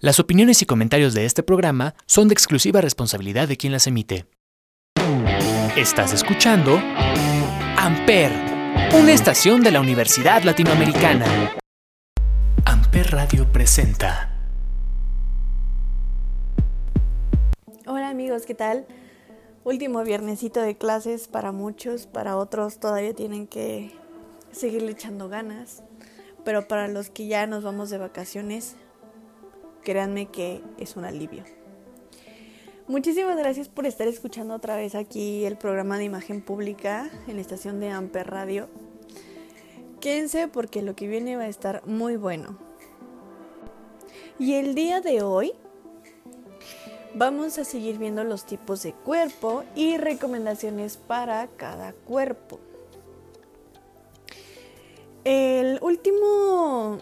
Las opiniones y comentarios de este programa son de exclusiva responsabilidad de quien las emite. Estás escuchando Amper, una estación de la Universidad Latinoamericana. Amper Radio presenta. Hola amigos, ¿qué tal? Último viernesito de clases para muchos, para otros todavía tienen que seguirle echando ganas, pero para los que ya nos vamos de vacaciones, créanme que es un alivio. Muchísimas gracias por estar escuchando otra vez aquí el programa de imagen pública en la estación de Amper Radio. Quédense porque lo que viene va a estar muy bueno. Y el día de hoy vamos a seguir viendo los tipos de cuerpo y recomendaciones para cada cuerpo. El último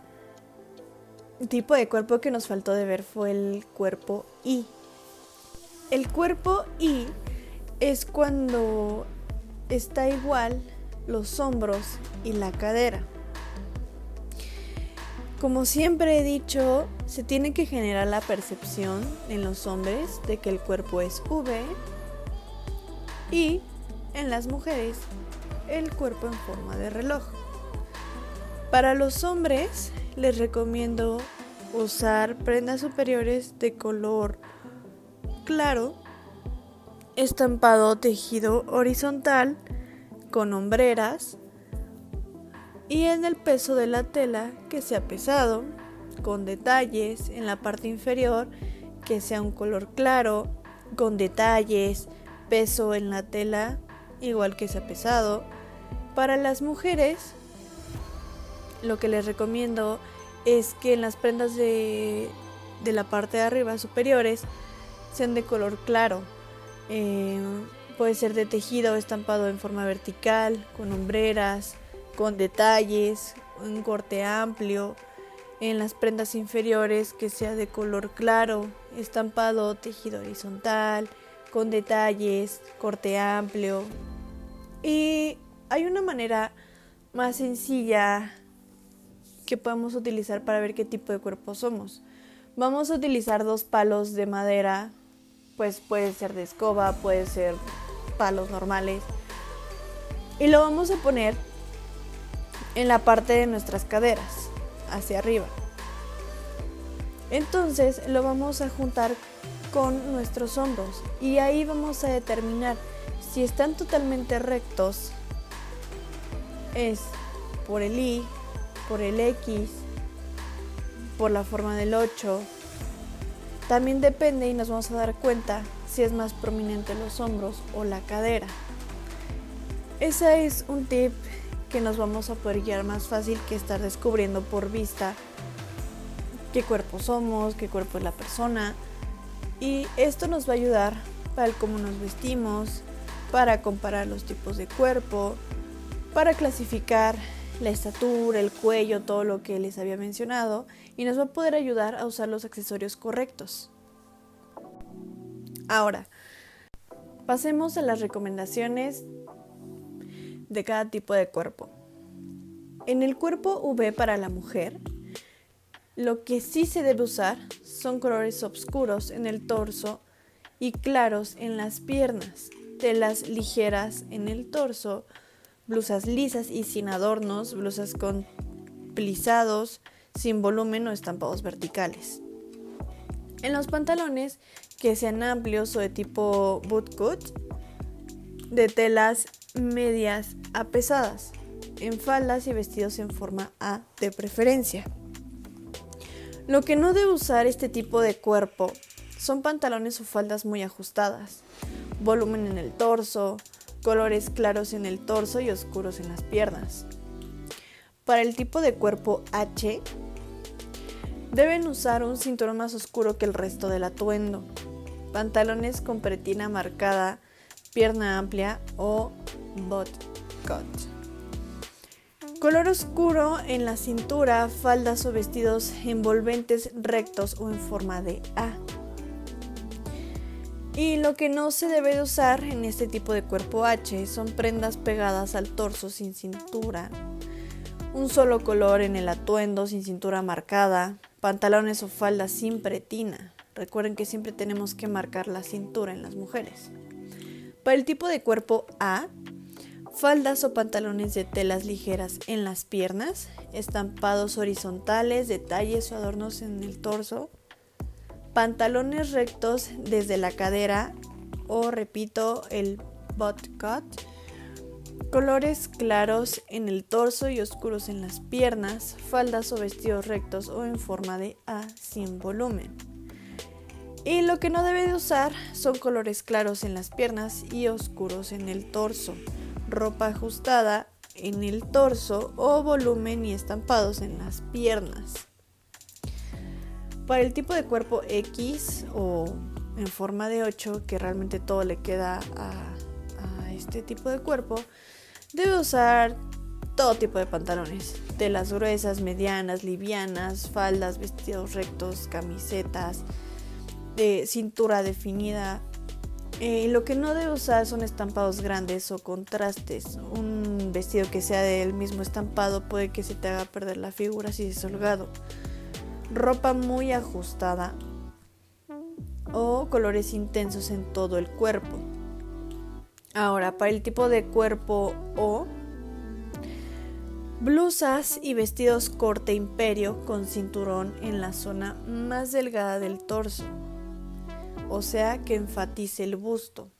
tipo de cuerpo que nos faltó de ver fue el cuerpo I. El cuerpo I es cuando está igual los hombros y la cadera. Como siempre he dicho, se tiene que generar la percepción en los hombres de que el cuerpo es V y en las mujeres el cuerpo en forma de reloj. Para los hombres les recomiendo usar prendas superiores de color claro, estampado tejido horizontal con hombreras y en el peso de la tela que sea pesado, con detalles en la parte inferior que sea un color claro, con detalles, peso en la tela igual que sea pesado. Para las mujeres lo que les recomiendo es que en las prendas de, la parte de arriba superiores sean de color claro. Eh, puede ser de tejido estampado en forma vertical, con hombreras, con detalles, un corte amplio. En las prendas inferiores que sea de color claro, estampado, tejido horizontal, con detalles, corte amplio. Y hay una manera más sencilla que podemos utilizar para ver qué tipo de cuerpo somos. Vamos a utilizar dos palos de madera, pues puede ser de escoba, puede ser palos normales. Y lo vamos a poner en la parte de nuestras caderas, hacia arriba. Entonces lo vamos a juntar con nuestros hombros y ahí vamos a determinar si están totalmente rectos es por el I por el X, por la forma del 8. También depende y nos vamos a dar cuenta si es más prominente los hombros o la cadera. Ese es un tip que nos vamos a poder guiar más fácil que estar descubriendo por vista qué cuerpo somos, qué cuerpo es la persona. Y esto nos va a ayudar para el cómo nos vestimos, para comparar los tipos de cuerpo, para clasificar la estatura, el cuello, todo lo que les había mencionado y nos va a poder ayudar a usar los accesorios correctos. Ahora, pasemos a las recomendaciones de cada tipo de cuerpo. En el cuerpo V para la mujer, lo que sí se debe usar son colores oscuros en el torso y claros en las piernas, telas ligeras en el torso, blusas lisas y sin adornos, blusas con plisados, sin volumen o estampados verticales. En los pantalones que sean amplios o de tipo bootcut, de telas medias a pesadas, en faldas y vestidos en forma A de preferencia. Lo que no debe usar este tipo de cuerpo son pantalones o faldas muy ajustadas, volumen en el torso, colores claros en el torso y oscuros en las piernas. Para el tipo de cuerpo H, deben usar un cinturón más oscuro que el resto del atuendo, pantalones con pretina marcada, pierna amplia o bot cut. Color oscuro en la cintura, faldas o vestidos envolventes rectos o en forma de A. Y lo que no se debe de usar en este tipo de cuerpo H son prendas pegadas al torso sin cintura, un solo color en el atuendo sin cintura marcada, pantalones o faldas sin pretina. Recuerden que siempre tenemos que marcar la cintura en las mujeres. Para el tipo de cuerpo A, faldas o pantalones de telas ligeras en las piernas, estampados horizontales, detalles o adornos en el torso, pantalones rectos desde la cadera o repito el butt cut, colores claros en el torso y oscuros en las piernas, faldas o vestidos rectos o en forma de A sin volumen. Y lo que no debe de usar son colores claros en las piernas y oscuros en el torso, ropa ajustada en el torso o volumen y estampados en las piernas. Para el tipo de cuerpo X o en forma de 8, que realmente todo le queda a, este tipo de cuerpo, debe usar todo tipo de pantalones, telas gruesas, medianas, livianas, faldas, vestidos rectos, camisetas, de cintura definida. Eh, lo que no debe usar son estampados grandes o contrastes. Un vestido que sea del mismo estampado puede que se te haga perder la figura si es holgado. Ropa muy ajustada o colores intensos en todo el cuerpo. Ahora, para el tipo de cuerpo O, blusas y vestidos corte imperio con cinturón en la zona más delgada del torso, o sea que enfatice el busto.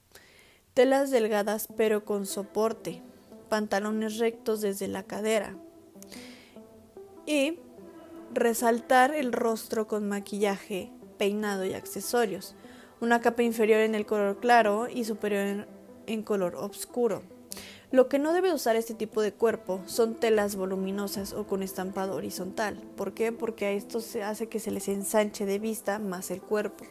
Telas delgadas pero con soporte, pantalones rectos desde la cadera. Y resaltar el rostro con maquillaje peinado y accesorios, una capa inferior en el color claro y superior en, color oscuro. Lo que no debe usar este tipo de cuerpo son telas voluminosas o con estampado horizontal. ¿Por qué? Porque a esto se hace que se les ensanche de vista más el cuerpo.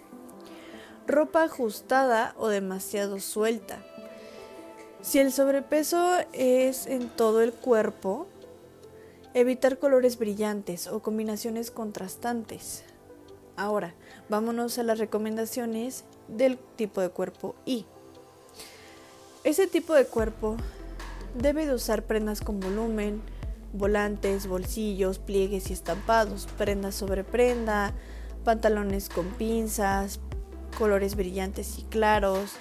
Ropa ajustada o demasiado suelta. Si el sobrepeso es en todo el cuerpo, evitar colores brillantes o combinaciones contrastantes. Ahora, vámonos a las recomendaciones del tipo de cuerpo I. Ese tipo de cuerpo debe de usar prendas con volumen, volantes, bolsillos, pliegues y estampados, prenda sobre prenda, pantalones con pinzas, colores brillantes y claros.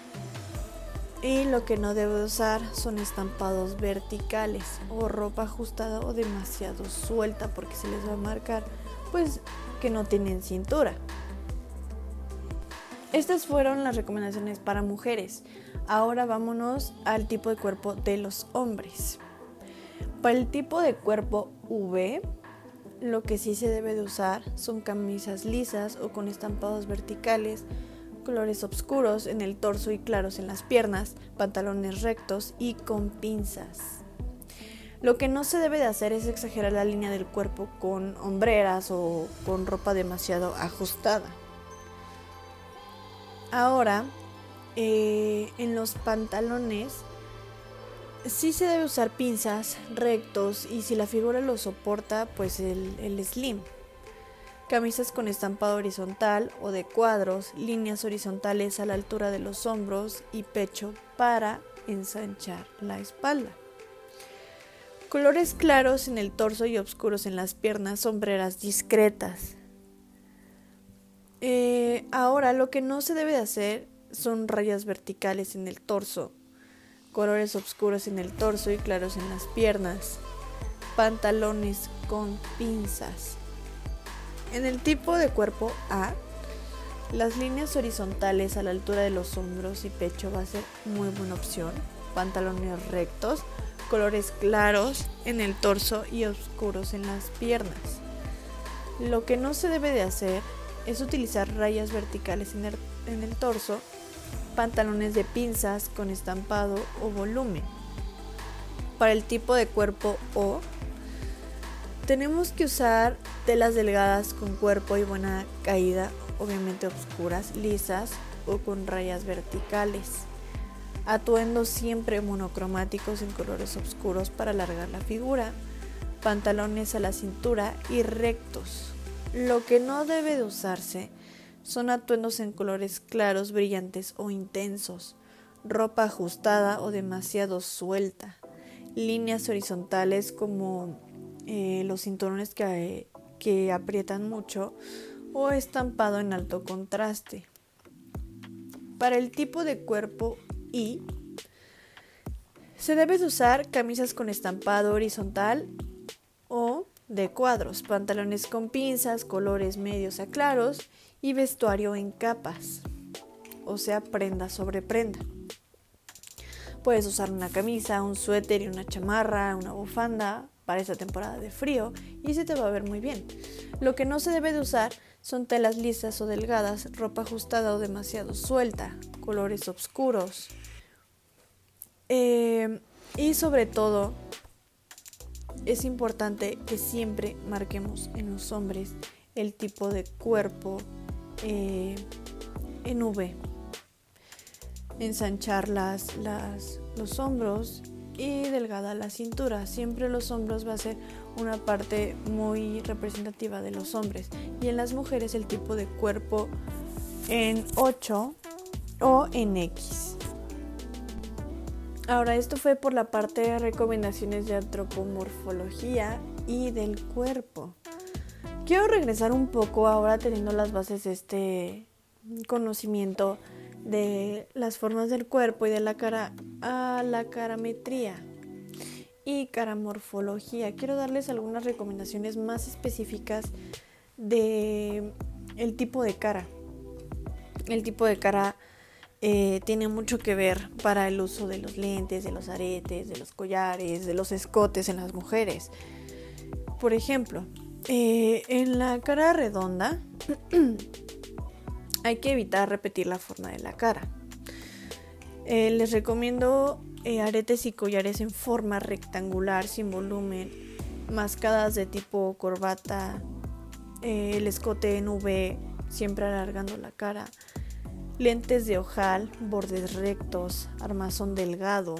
Y lo que no debe usar son estampados verticales o ropa ajustada o demasiado suelta porque se les va a marcar pues que no tienen cintura. Estas fueron las recomendaciones para mujeres. Ahora vámonos al tipo de cuerpo de los hombres. Para el tipo de cuerpo V, lo que sí se debe de usar son camisas lisas o con estampados verticales, colores oscuros en el torso y claros en las piernas, pantalones rectos y con pinzas. Lo que no se debe de hacer es exagerar la línea del cuerpo con hombreras o con ropa demasiado ajustada. Ahora, eh, en los pantalones sí se debe usar pinzas rectos y si la figura lo soporta, pues el, el slim. Camisas con estampado horizontal o de cuadros, líneas horizontales a la altura de los hombros y pecho para ensanchar la espalda. Colores claros en el torso y oscuros en las piernas, sombreras discretas. Eh, ahora lo que no se debe de hacer son rayas verticales en el torso, colores oscuros en el torso y claros en las piernas, pantalones con pinzas. En el tipo de cuerpo A, las líneas horizontales a la altura de los hombros y pecho va a ser muy buena opción, pantalones rectos, colores claros en el torso y oscuros en las piernas. Lo que no se debe de hacer es utilizar rayas verticales en el, torso, pantalones de pinzas con estampado o volumen. Para el tipo de cuerpo O, tenemos que usar telas delgadas con cuerpo y buena caída, obviamente oscuras, lisas o con rayas verticales. Atuendos siempre monocromáticos en colores oscuros para alargar la figura. Pantalones a la cintura y rectos. Lo que no debe de usarse son atuendos en colores claros, brillantes o intensos. Ropa ajustada o demasiado suelta. Líneas horizontales como eh, los cinturones que, que aprietan mucho o estampado en alto contraste. Para el tipo de cuerpo I, se debe de usar camisas con estampado horizontal o de cuadros, pantalones con pinzas, colores medios a claros y vestuario en capas, o sea, prenda sobre prenda. Puedes usar una camisa, un suéter y una chamarra, una bufanda para esta temporada de frío y se te va a ver muy bien. Lo que no se debe de usar son telas lisas o delgadas, ropa ajustada o demasiado suelta, colores oscuros. Eh, y sobre todo, es importante que siempre marquemos en los hombres el tipo de cuerpo eh, en V. Ensanchar las, las, los hombros y delgada la cintura. Siempre los hombros va a ser una parte muy representativa de los hombres. Y en las mujeres el tipo de cuerpo en 8 o en X. Ahora, esto fue por la parte de recomendaciones de antropomorfología y del cuerpo. Quiero regresar un poco ahora teniendo las bases de este conocimiento de las formas del cuerpo y de la cara a la carametría y caramorfología. Quiero darles algunas recomendaciones más específicas de el tipo de cara. El tipo de cara eh, tiene mucho que ver para el uso de los lentes, de los aretes, de los collares, de los escotes en las mujeres. Por ejemplo, eh, en la cara redonda hay que evitar repetir la forma de la cara. Eh, les recomiendo aretes y collares en forma rectangular, sin volumen, mascadas de tipo corbata, el escote en V, siempre alargando la cara lentes de ojal, bordes rectos, armazón delgado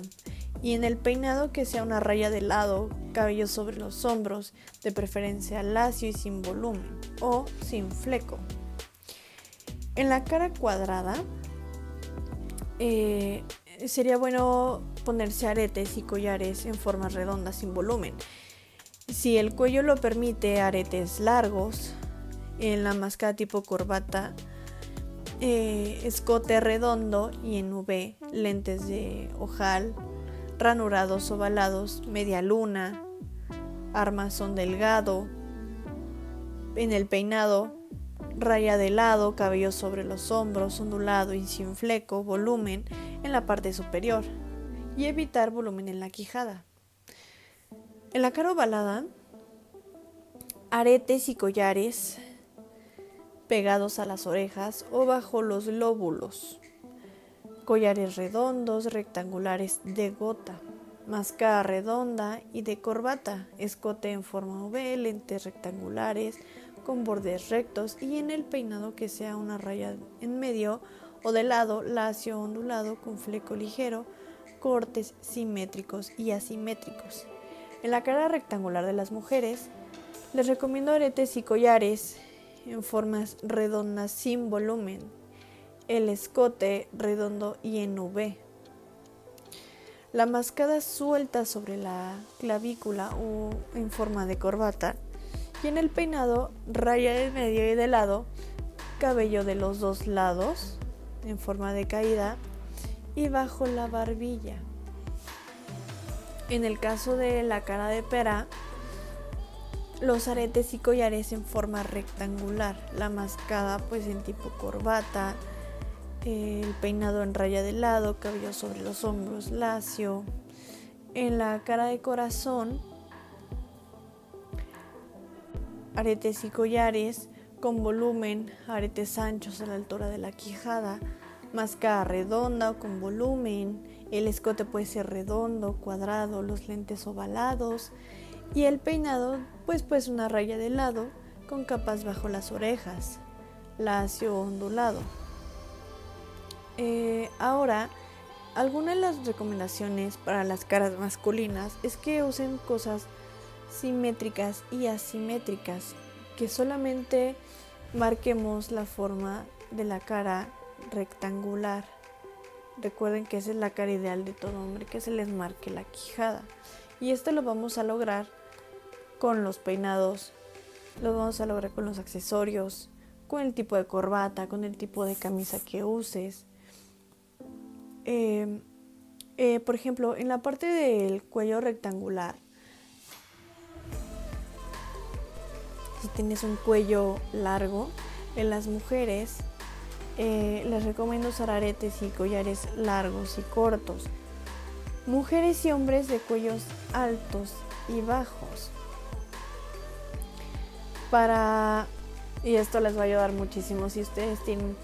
y en el peinado que sea una raya de lado, cabello sobre los hombros, de preferencia lacio y sin volumen o sin fleco. En la cara cuadrada eh, sería bueno ponerse aretes y collares en forma redonda sin volumen. Si el cuello lo permite, aretes largos. En la máscara tipo corbata, eh, escote redondo y en V, lentes de ojal, ranurados ovalados, media luna, armazón delgado, en el peinado, raya de lado, cabello sobre los hombros, ondulado y sin fleco, volumen en la parte superior y evitar volumen en la quijada. En la cara ovalada, aretes y collares pegados a las orejas o bajo los lóbulos. Collares redondos, rectangulares de gota, máscara redonda y de corbata, escote en forma V, lentes rectangulares con bordes rectos y en el peinado que sea una raya en medio o de lado, lacio ondulado con fleco ligero, cortes simétricos y asimétricos. En la cara rectangular de las mujeres, les recomiendo aretes y collares en formas redondas sin volumen, el escote redondo y en V. La mascada suelta sobre la clavícula o en forma de corbata en el peinado raya del medio y de lado, cabello de los dos lados en forma de caída y bajo la barbilla. En el caso de la cara de pera, los aretes y collares en forma rectangular, la mascada pues en tipo corbata, el peinado en raya de lado, cabello sobre los hombros lacio, en la cara de corazón, aretes y collares con volumen, aretes anchos a la altura de la quijada, máscara redonda o con volumen, el escote puede ser redondo, cuadrado, los lentes ovalados, y el peinado pues pues una raya de lado con capas bajo las orejas, lacio ondulado. Eh, ahora, algunas de las recomendaciones para las caras masculinas es que usen cosas simétricas y asimétricas, que solamente marquemos la forma de la cara rectangular. Recuerden que esa es la cara ideal de todo hombre, que se les marque la quijada. Y esto lo vamos a lograr con los peinados lo vamos a lograr con los accesorios, con el tipo de corbata, con el tipo de camisa que uses. Eh, eh, por ejemplo, en la parte del cuello rectangular, si tienes un cuello largo, en las mujeres eh, les recomiendo usar aretes y collares largos y cortos. Mujeres y hombres de cuellos altos y bajos. Para, y esto les va a ayudar muchísimo si ustedes tienen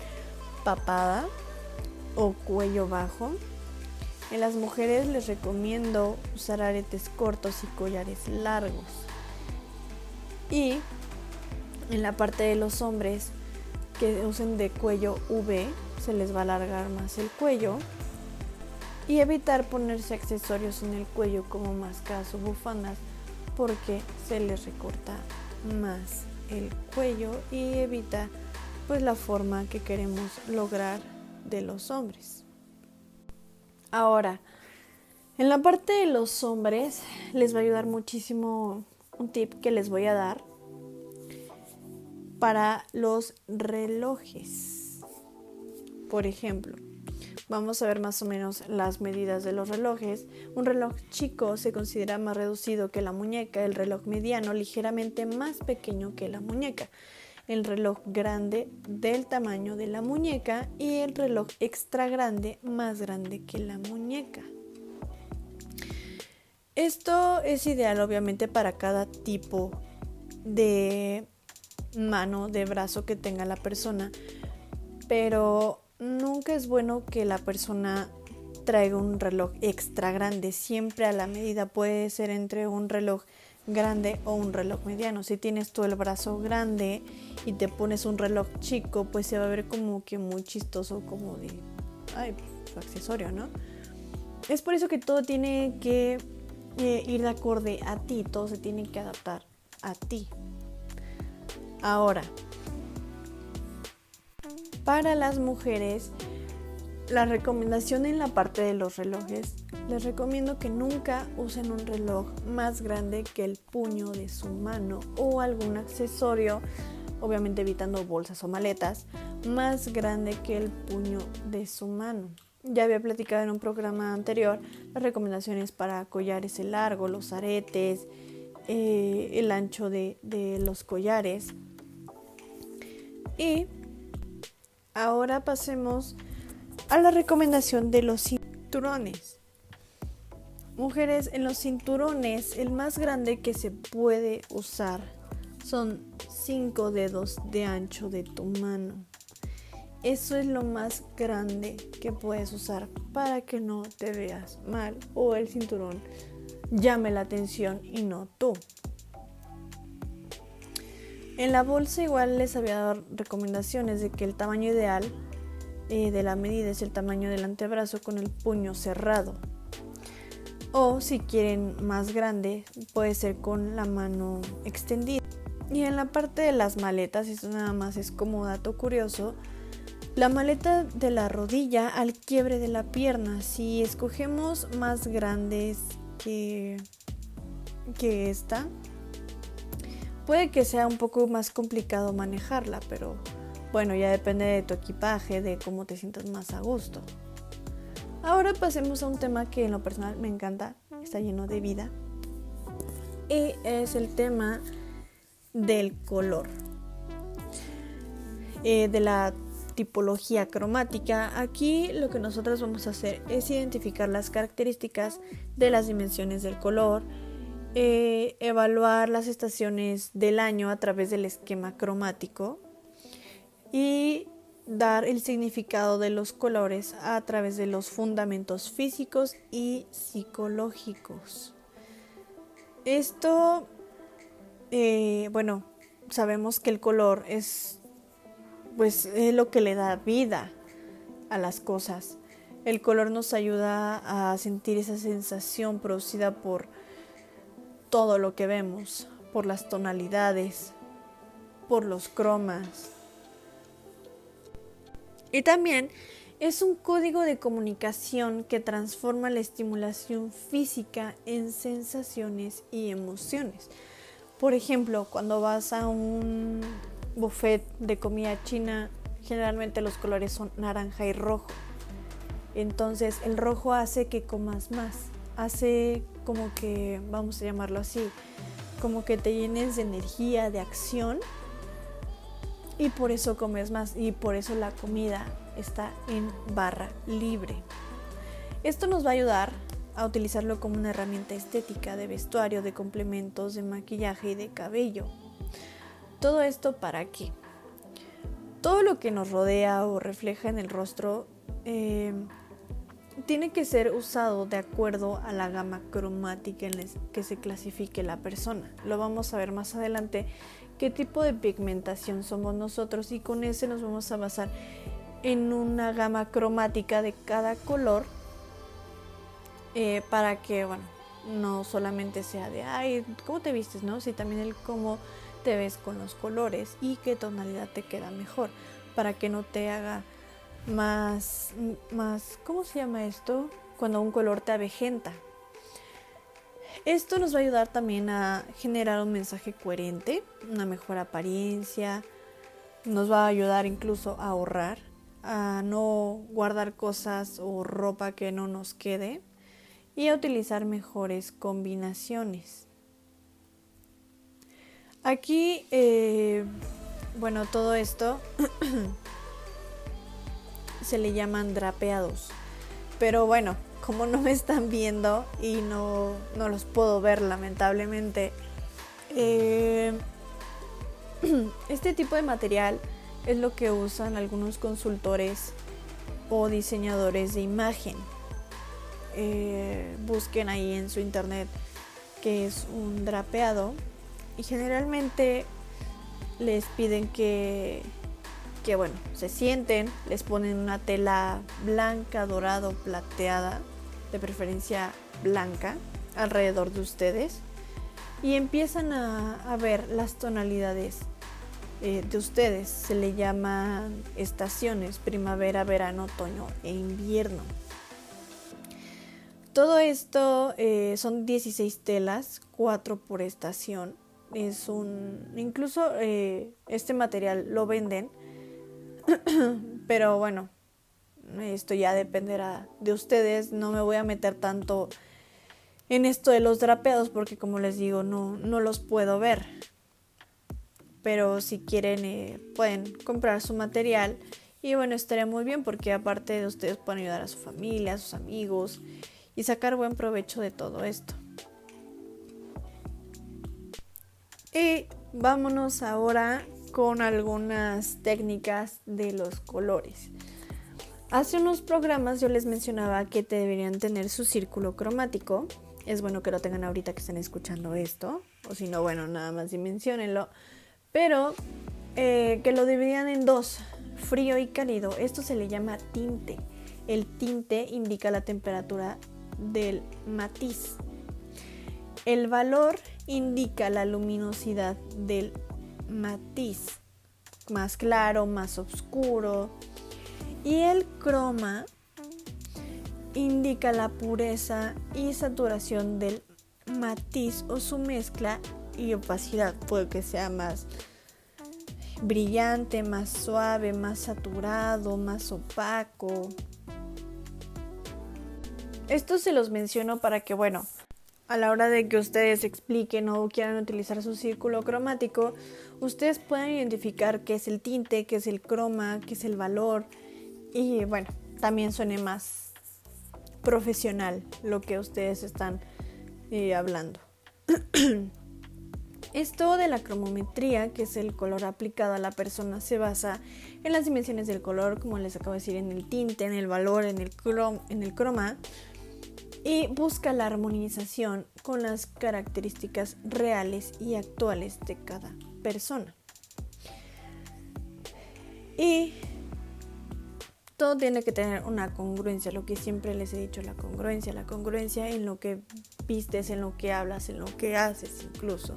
papada o cuello bajo. En las mujeres les recomiendo usar aretes cortos y collares largos. Y en la parte de los hombres que usen de cuello V, se les va a alargar más el cuello. Y evitar ponerse accesorios en el cuello como máscaras o bufandas porque se les recorta más el cuello y evita pues la forma que queremos lograr de los hombres. Ahora, en la parte de los hombres les va a ayudar muchísimo un tip que les voy a dar para los relojes. Por ejemplo, vamos a ver más o menos las medidas de los relojes. Un reloj chico se considera más reducido que la muñeca, el reloj mediano ligeramente más pequeño que la muñeca, el reloj grande del tamaño de la muñeca y el reloj extra grande más grande que la muñeca. Esto es ideal obviamente para cada tipo de mano, de brazo que tenga la persona, pero nunca es bueno que la persona traiga un reloj extra grande, siempre a la medida puede ser entre un reloj grande o un reloj mediano. Si tienes tú el brazo grande y te pones un reloj chico, pues se va a ver como que muy chistoso, como de, ay, su accesorio, ¿no? Es por eso que todo tiene que eh, ir de acorde a ti, todo se tiene que adaptar a ti. Ahora, para las mujeres, la recomendación en la parte de los relojes, les recomiendo que nunca usen un reloj más grande que el puño de su mano o algún accesorio, obviamente evitando bolsas o maletas, más grande que el puño de su mano. Ya había platicado en un programa anterior las recomendaciones para collares el largo, los aretes, eh, el ancho de los collares. Y ahora pasemos a la recomendación de los cinturones. Mujeres, en los cinturones el más grande que se puede usar son 5 dedos de ancho de tu mano. Eso es lo más grande que puedes usar para que no te veas mal o el cinturón llame la atención y no tú. En la bolsa igual les había dado recomendaciones de que el tamaño ideal eh, de la medida es el tamaño del antebrazo con el puño cerrado. O si quieren más grande, puede ser con la mano extendida. Y en la parte de las maletas, esto nada más es como dato curioso, la maleta de la rodilla al quiebre de la pierna. Si escogemos más grandes que, que esta, Puede que sea un poco más complicado manejarla, pero bueno, ya depende de tu equipaje, de cómo te sientas más a gusto. Ahora pasemos a un tema que en lo personal me encanta, está lleno de vida, y es el tema del color, eh, de la tipología cromática. Aquí lo que nosotros vamos a hacer es identificar las características de las dimensiones del color, eh, evaluar las estaciones del año a través del esquema cromático y dar el significado de los colores a través de los fundamentos físicos y psicológicos. Esto, eh, bueno, sabemos que el color es, pues, es lo que le da vida a las cosas. El color nos ayuda a sentir esa sensación producida por todo lo que vemos, por las tonalidades, por los cromas. Y también es un código de comunicación que transforma la estimulación física en sensaciones y emociones. Por ejemplo, cuando vas a un buffet de comida china, generalmente los colores son naranja y rojo. Entonces el rojo hace que comas más, hace como que, vamos a llamarlo así, como que te llenes de energía, de acción y por eso comes más y por eso la comida está en barra libre. Esto nos va a ayudar a utilizarlo como una herramienta estética de vestuario, de complementos, de maquillaje y de cabello. Todo esto para qué? Todo lo que nos rodea o refleja en el rostro eh, tiene que ser usado de acuerdo a la gama cromática en que se clasifique la persona. Lo vamos a ver más adelante qué tipo de pigmentación somos nosotros y con ese nos vamos a basar en una gama cromática de cada color eh, para que, bueno, no solamente sea de, ay, ¿cómo te vistes? ¿no? Si también el cómo te ves con los colores y qué tonalidad te queda mejor para que no te haga más, más, ¿cómo se llama esto? Cuando un color te avejenta. Esto nos va a ayudar también a generar un mensaje coherente, una mejor apariencia, nos va a ayudar incluso a ahorrar, a no guardar cosas o ropa que no nos quede y a utilizar mejores combinaciones. Aquí, eh, bueno, todo esto se le llaman drapeados. Pero bueno, como no me están viendo y no, los puedo ver lamentablemente, eh, este tipo de material es lo que usan algunos consultores o diseñadores de imagen. Eh, busquen ahí en su internet que es un drapeado y generalmente les piden que que bueno, se sienten, les ponen una tela blanca, dorado, plateada, de preferencia blanca, alrededor de ustedes y empiezan a, ver las tonalidades eh, de ustedes. Se le llaman estaciones, primavera, verano, otoño e invierno. Todo esto eh, son 16 telas, 4 por estación. Es un. Incluso eh, este material lo venden Pero bueno, esto ya dependerá de ustedes. No me voy a meter tanto en esto de los drapeados porque como les digo, no, no los puedo ver. Pero si quieren, eh, pueden comprar su material. Y bueno, estaría muy bien porque aparte de ustedes pueden ayudar a su familia, a sus amigos y sacar buen provecho de todo esto. Y vámonos ahora con algunas técnicas de los colores. Hace unos programas yo les mencionaba que te deberían tener su círculo cromático. Es bueno que lo tengan ahorita que estén escuchando esto. O si no, bueno, nada más dimensionenlo. Pero eh, que lo dividían en dos, frío y cálido. Esto se le llama tinte. El tinte indica la temperatura del matiz. El valor indica la luminosidad del matiz, más claro, más oscuro. Y el croma indica la pureza y saturación del matiz o su mezcla y opacidad. Puede que sea más brillante, más suave, más saturado, más opaco. Esto se los menciono para que, bueno, a la hora de que ustedes expliquen o quieran utilizar su círculo cromático, ustedes puedan identificar qué es el tinte, qué es el croma, qué es el valor y bueno, también suene más profesional lo que ustedes están eh, hablando. Esto de la cromometría, que es el color aplicado a la persona, se basa en las dimensiones del color, como les acabo de decir, en el tinte, en el valor, en el, en el croma, y busca la armonización con las características reales y actuales de cada persona. Y todo tiene que tener una congruencia, lo que siempre les he dicho, la congruencia, la congruencia en lo que vistes, en lo que hablas, en lo que haces incluso.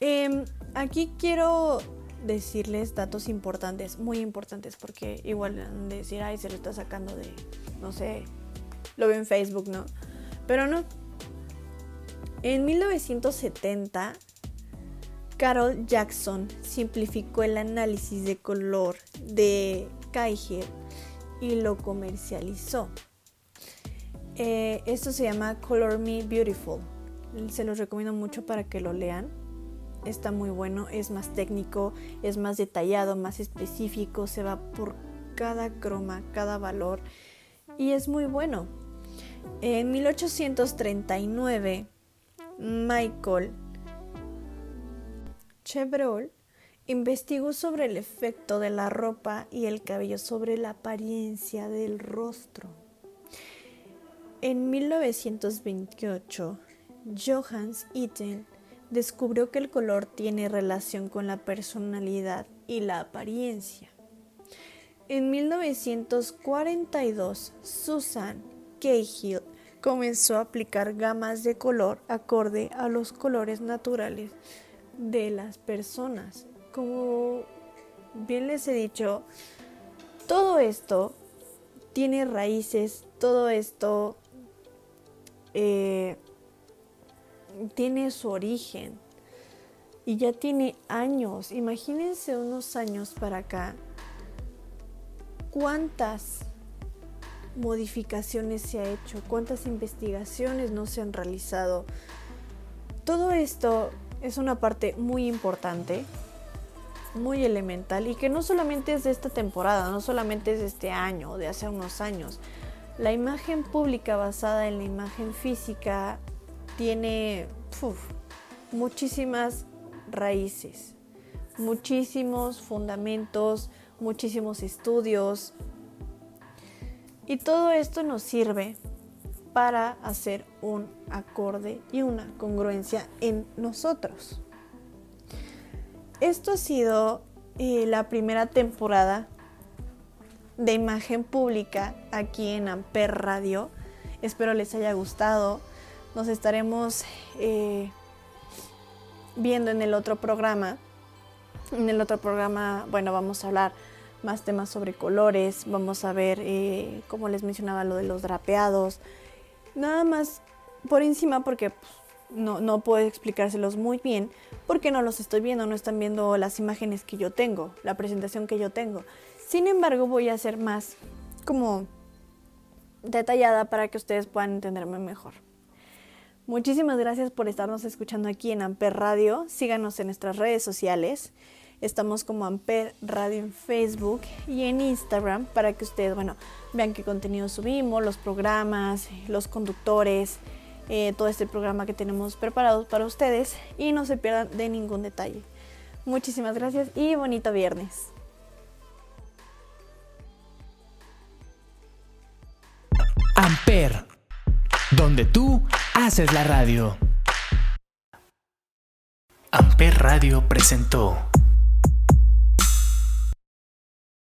Em, aquí quiero decirles datos importantes, muy importantes, porque igual decir, ay, se lo está sacando de, no sé, lo veo en Facebook, ¿no? Pero no. En 1970, Carol Jackson simplificó el análisis de color de Kaiser y lo comercializó. Eh, esto se llama Color Me Beautiful. Se los recomiendo mucho para que lo lean. Está muy bueno, es más técnico, es más detallado, más específico, se va por cada croma, cada valor y es muy bueno. En 1839, Michael Chevreul investigó sobre el efecto de la ropa y el cabello sobre la apariencia del rostro. En 1928, Johannes Itten descubrió que el color tiene relación con la personalidad y la apariencia. En 1942, Susan Cahill comenzó a aplicar gamas de color acorde a los colores naturales de las personas. Como bien les he dicho, todo esto tiene raíces, todo esto eh, tiene su origen y ya tiene años. Imagínense unos años para acá. ¿Cuántas modificaciones se ha hecho? ¿Cuántas investigaciones no se han realizado? Todo esto es una parte muy importante, muy elemental y que no solamente es de esta temporada, no solamente es de este año de hace unos años. La imagen pública basada en la imagen física tiene muchísimas raíces, muchísimos fundamentos, muchísimos estudios. Y todo esto nos sirve para hacer un acorde y una congruencia en nosotros. Esto ha sido eh, la primera temporada de imagen pública aquí en Amper Radio. Espero les haya gustado. Nos estaremos eh, viendo en el otro programa. En el otro programa, bueno, vamos a hablar más temas sobre colores, vamos a ver, eh, como les mencionaba, lo de los drapeados. Nada más por encima porque pues, no, no puedo explicárselos muy bien porque no los estoy viendo, no están viendo las imágenes que yo tengo, la presentación que yo tengo. Sin embargo, voy a hacer más como detallada para que ustedes puedan entenderme mejor. Muchísimas gracias por estarnos escuchando aquí en Amper Radio. Síganos en nuestras redes sociales. Estamos como Amper Radio en Facebook y en Instagram para que ustedes, bueno, vean qué contenido subimos, los programas, los conductores, eh, todo este programa que tenemos preparado para ustedes y no se pierdan de ningún detalle. Muchísimas gracias y bonito viernes. Amper, donde tú haces la radio. Amper Radio presentó.